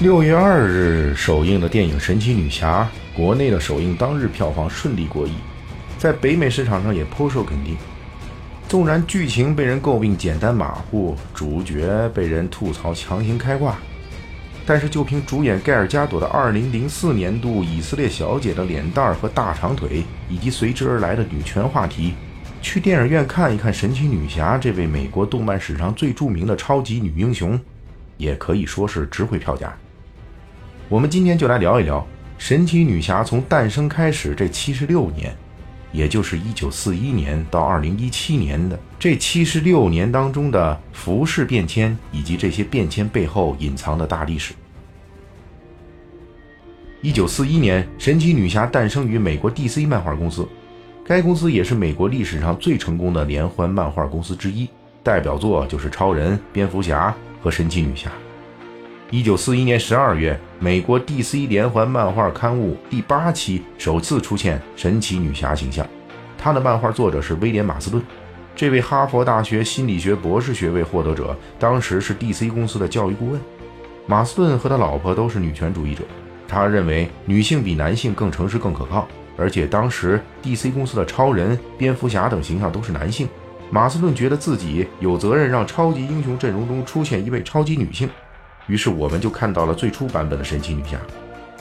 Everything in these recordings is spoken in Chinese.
六月二日首映的电影《神奇女侠》，国内的首映当日票房顺利过亿，在北美市场上也颇受肯定。纵然剧情被人诟病简单马虎，主角被人吐槽强行开挂，但是就凭主演盖尔加朵的2004年度以色列小姐的脸蛋和大长腿，以及随之而来的女权话题，去电影院看一看神奇女侠这位美国动漫史上最著名的超级女英雄，也可以说是值回票价。我们今天就来聊一聊神奇女侠从诞生开始这七十六年，也就是一九四一年到二零一七年的这七十六年当中的服饰变迁，以及这些变迁背后隐藏的大历史。一九四一年，神奇女侠诞生于美国 DC 漫画公司，该公司也是美国历史上最成功的连环漫画公司之一，代表作就是超人、蝙蝠侠和神奇女侠。一九四一年十二月，美国 DC 连环漫画刊物第八期首次出现神奇女侠形象。他的漫画作者是威廉·马斯顿，这位哈佛大学心理学博士学位获得者，当时是 DC 公司的教育顾问。马斯顿和他老婆都是女权主义者，他认为女性比男性更诚实、更可靠。而且当时 DC 公司的超人、蝙蝠侠等形象都是男性，马斯顿觉得自己有责任让超级英雄阵容中出现一位超级女性。于是我们就看到了最初版本的神奇女侠。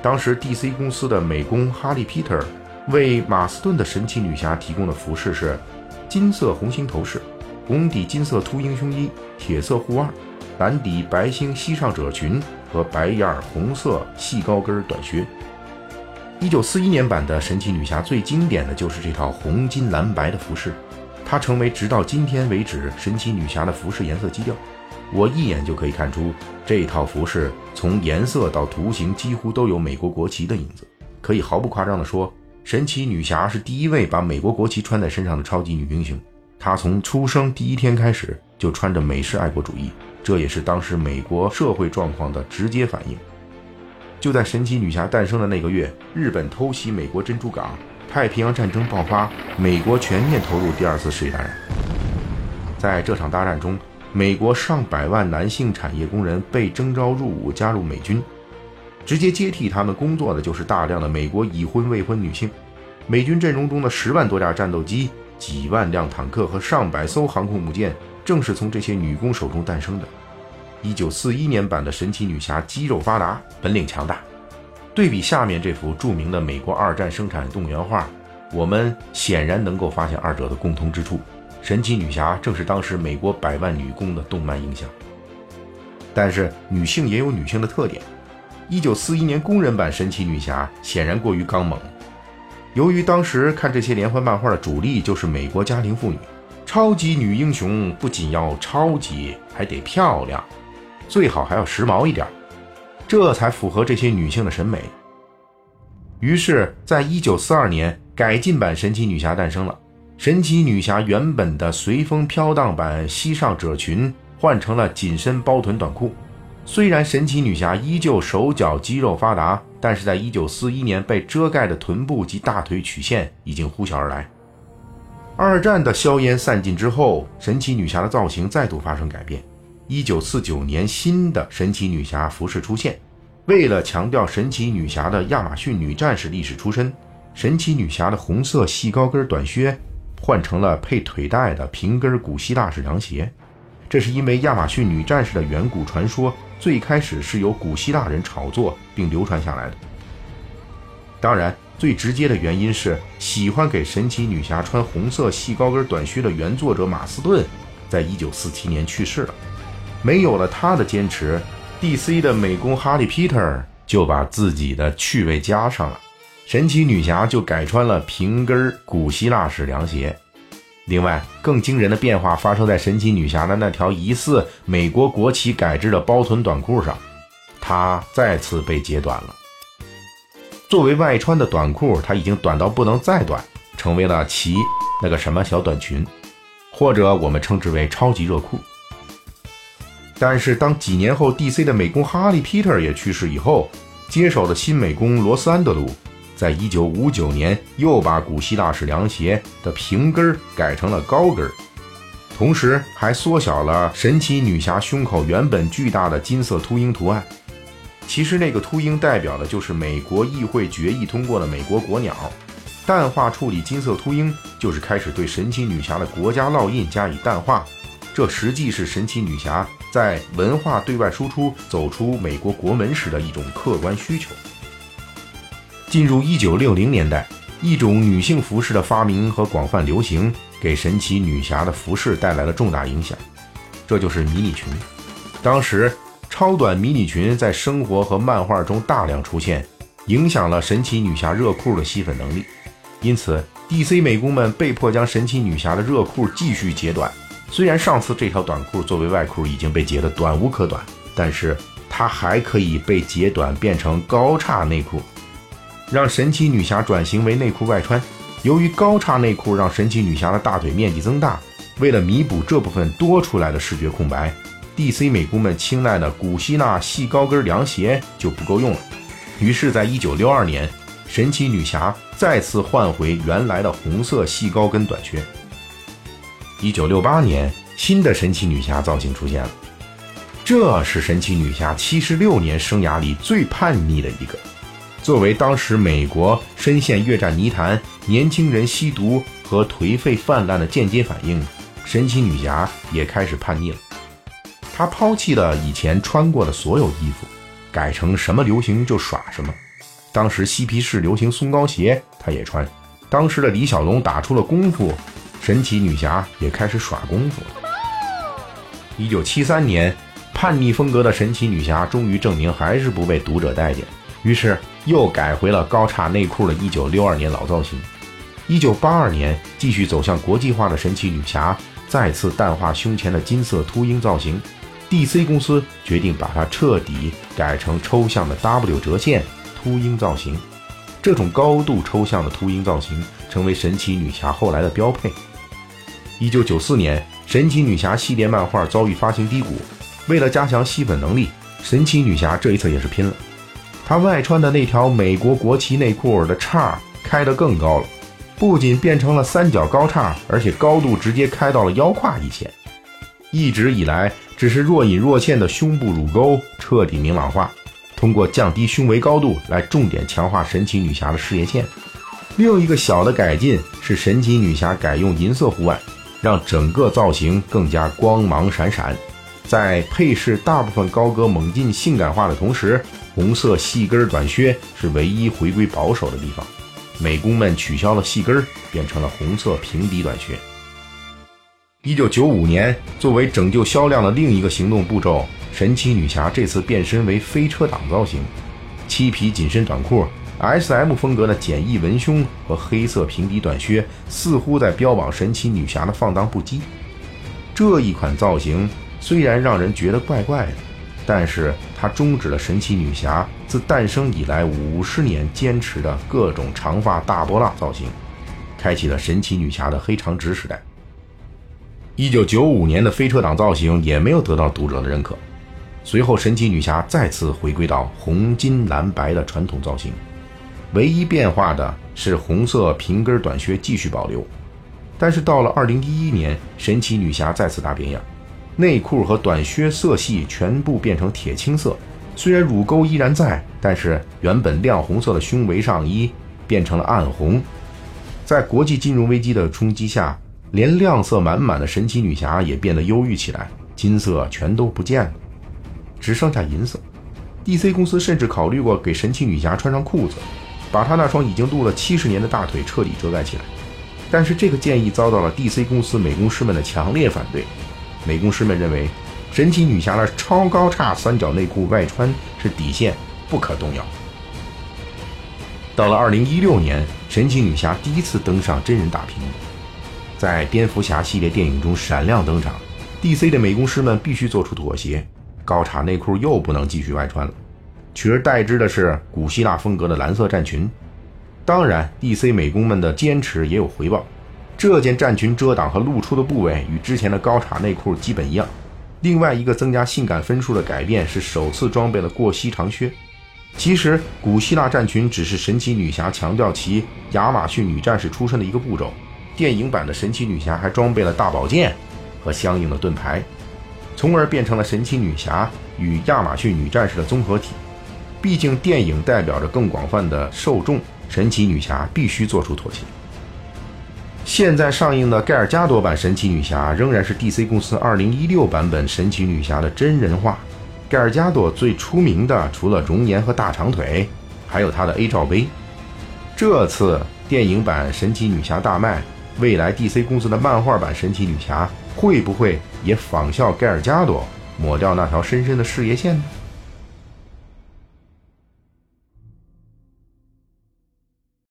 当时 DC 公司的美工哈利·皮特为马斯顿的神奇女侠提供的服饰是金色红星头饰、红底金色秃鹰胸衣、铁色护腕、蓝底白星膝上褶裙和白眼红色细高跟短靴。一九四一年版的神奇女侠最经典的就是这套红金蓝白的服饰，它成为直到今天为止神奇女侠的服饰颜色基调。我一眼就可以看出，这套服饰从颜色到图形几乎都有美国国旗的影子。可以毫不夸张地说，神奇女侠是第一位把美国国旗穿在身上的超级女英雄。她从出生第一天开始就穿着美式爱国主义，这也是当时美国社会状况的直接反应。就在神奇女侠诞生的那个月，日本偷袭美国珍珠港，太平洋战争爆发，美国全面投入第二次世界大战。在这场大战中，美国上百万男性产业工人被征召入伍，加入美军。直接接替他们工作的就是大量的美国已婚未婚女性。美军阵容中的十万多架战斗机、几万辆坦克和上百艘航空母舰，正是从这些女工手中诞生的。一九四一年版的神奇女侠肌肉发达，本领强大。对比下面这幅著名的美国二战生产动员画，我们显然能够发现二者的共通之处。神奇女侠正是当时美国百万女工的动漫印象，但是女性也有女性的特点。一九四一年工人版神奇女侠显然过于刚猛。由于当时看这些连环漫画的主力就是美国家庭妇女，超级女英雄不仅要超级，还得漂亮，最好还要时髦一点，这才符合这些女性的审美。于是，在一九四二年，改进版神奇女侠诞生了。神奇女侠原本的随风飘荡版膝上褶裙换成了紧身包臀短裤。虽然神奇女侠依旧手脚肌肉发达，但是在一九四一年被遮盖的臀部及大腿曲线已经呼啸而来。二战的硝烟散尽之后，神奇女侠的造型再度发生改变。一九四九年，新的神奇女侠服饰出现。为了强调神奇女侠的亚马逊女战士历史出身，神奇女侠的红色细高跟短靴。换成了配腿带的平跟古希腊式凉鞋，这是因为亚马逊女战士的远古传说最开始是由古希腊人炒作并流传下来的。当然，最直接的原因是喜欢给神奇女侠穿红色细高跟短靴的原作者马斯顿，在一九四七年去世了。没有了他的坚持，DC 的美工哈利·皮特就把自己的趣味加上了。神奇女侠就改穿了平跟古希腊式凉鞋。另外，更惊人的变化发生在神奇女侠的那条疑似美国国旗改制的包臀短裤上，它再次被截短了。作为外穿的短裤，它已经短到不能再短，成为了其那个什么小短裙，或者我们称之为超级热裤。但是，当几年后 DC 的美工哈利·皮特也去世以后，接手的新美工罗斯·安德鲁。在一九五九年，又把古希腊式凉鞋的平跟儿改成了高跟儿，同时还缩小了神奇女侠胸口原本巨大的金色秃鹰图案。其实那个秃鹰代表的就是美国议会决议通过的美国国鸟。淡化处理金色秃鹰，就是开始对神奇女侠的国家烙印加以淡化。这实际是神奇女侠在文化对外输出、走出美国国门时的一种客观需求。进入一九六零年代，一种女性服饰的发明和广泛流行，给神奇女侠的服饰带来了重大影响。这就是迷你裙。当时，超短迷你裙在生活和漫画中大量出现，影响了神奇女侠热裤的吸粉能力。因此，DC 美工们被迫将神奇女侠的热裤继续截短。虽然上次这条短裤作为外裤已经被截得短无可短，但是它还可以被截短变成高叉内裤，让神奇女侠转型为内裤外穿。由于高叉内裤让神奇女侠的大腿面积增大，为了弥补这部分多出来的视觉空白，DC 美工们青睐的古希腊细高跟凉鞋就不够用了。于是，在1962年。神奇女侠再次换回原来的红色细高跟短靴。一九六八年，新的神奇女侠造型出现了，这是神奇女侠七十六年生涯里最叛逆的一个。作为当时美国深陷越战泥潭、年轻人吸毒和颓废泛滥的间接反应，神奇女侠也开始叛逆了。她抛弃了以前穿过的所有衣服，改成什么流行就耍什么。当时嬉皮士流行松糕鞋，她也穿。当时的李小龙打出了功夫，神奇女侠也开始耍功夫了。一九七三年，叛逆风格的神奇女侠终于证明还是不被读者待见，于是又改回了高叉内裤的一九六二年老造型。一九八二年，继续走向国际化的神奇女侠再次淡化胸前的金色秃鹰造型。DC 公司决定把它彻底改成抽象的 W 折线。秃鹰造型，这种高度抽象的秃鹰造型成为神奇女侠后来的标配。一九九四年，神奇女侠系列漫画遭遇发行低谷，为了加强吸粉能力，神奇女侠这一次也是拼了。她外穿的那条美国国旗内裤的叉开得更高了，不仅变成了三角高叉，而且高度直接开到了腰胯以前。一直以来只是若隐若现的胸部乳沟彻底明朗化。通过降低胸围高度来重点强化神奇女侠的事业线。另一个小的改进是神奇女侠改用银色护腕，让整个造型更加光芒闪闪。在配饰大部分高歌猛进、性感化的同时，红色细跟短靴是唯一回归保守的地方。美工们取消了细跟，变成了红色平底短靴。一九九五年，作为拯救销量的另一个行动步骤。神奇女侠这次变身为飞车党造型，漆皮紧身短裤、S.M 风格的简易文胸和黑色平底短靴，似乎在标榜神奇女侠的放荡不羁。这一款造型虽然让人觉得怪怪的，但是它终止了神奇女侠自诞生以来五十年坚持的各种长发大波浪造型，开启了神奇女侠的黑长直时代。一九九五年的飞车党造型也没有得到读者的认可。随后，神奇女侠再次回归到红金蓝白的传统造型，唯一变化的是红色平跟短靴继续保留。但是到了2011年，神奇女侠再次大变样，内裤和短靴色系全部变成铁青色，虽然乳沟依然在，但是原本亮红色的胸围上衣变成了暗红。在国际金融危机的冲击下，连亮色满满的神奇女侠也变得忧郁起来，金色全都不见了。只剩下银色，DC 公司甚至考虑过给神奇女侠穿上裤子，把她那双已经露了七十年的大腿彻底遮盖起来。但是这个建议遭到了 DC 公司美工师们的强烈反对。美工师们认为，神奇女侠的超高叉三角内裤外穿是底线，不可动摇。到了2016年，神奇女侠第一次登上真人大屏幕，在蝙蝠侠系列电影中闪亮登场，DC 的美工师们必须做出妥协。高叉内裤又不能继续外穿了，取而代之的是古希腊风格的蓝色战裙。当然，DC 美工们的坚持也有回报。这件战裙遮挡和露出的部位与之前的高叉内裤基本一样。另外一个增加性感分数的改变是首次装备了过膝长靴。其实，古希腊战裙只是神奇女侠强调其亚马逊女战士出身的一个步骤。电影版的神奇女侠还装备了大宝剑和相应的盾牌。从而变成了神奇女侠与亚马逊女战士的综合体。毕竟电影代表着更广泛的受众，神奇女侠必须做出妥协。现在上映的盖尔加朵版神奇女侠仍然是 DC 公司2016版本神奇女侠的真人化。盖尔加朵最出名的除了容颜和大长腿，还有她的 A 罩杯。这次电影版神奇女侠大卖，未来 DC 公司的漫画版神奇女侠会不会也仿效盖尔加朵，抹掉那条深深的事业线呢？